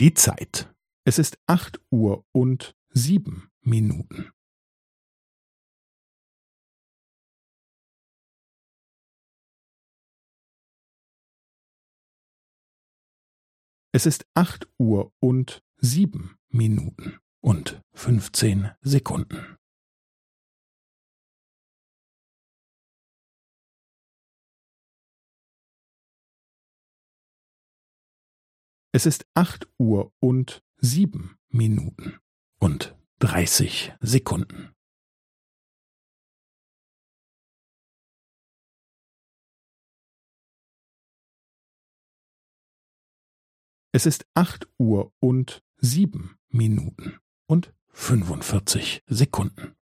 Die Zeit. Es ist acht Uhr und sieben Minuten. Es ist acht Uhr und sieben Minuten und fünfzehn Sekunden. Es ist acht Uhr und sieben Minuten und dreißig Sekunden. Es ist acht Uhr und sieben Minuten und fünfundvierzig Sekunden.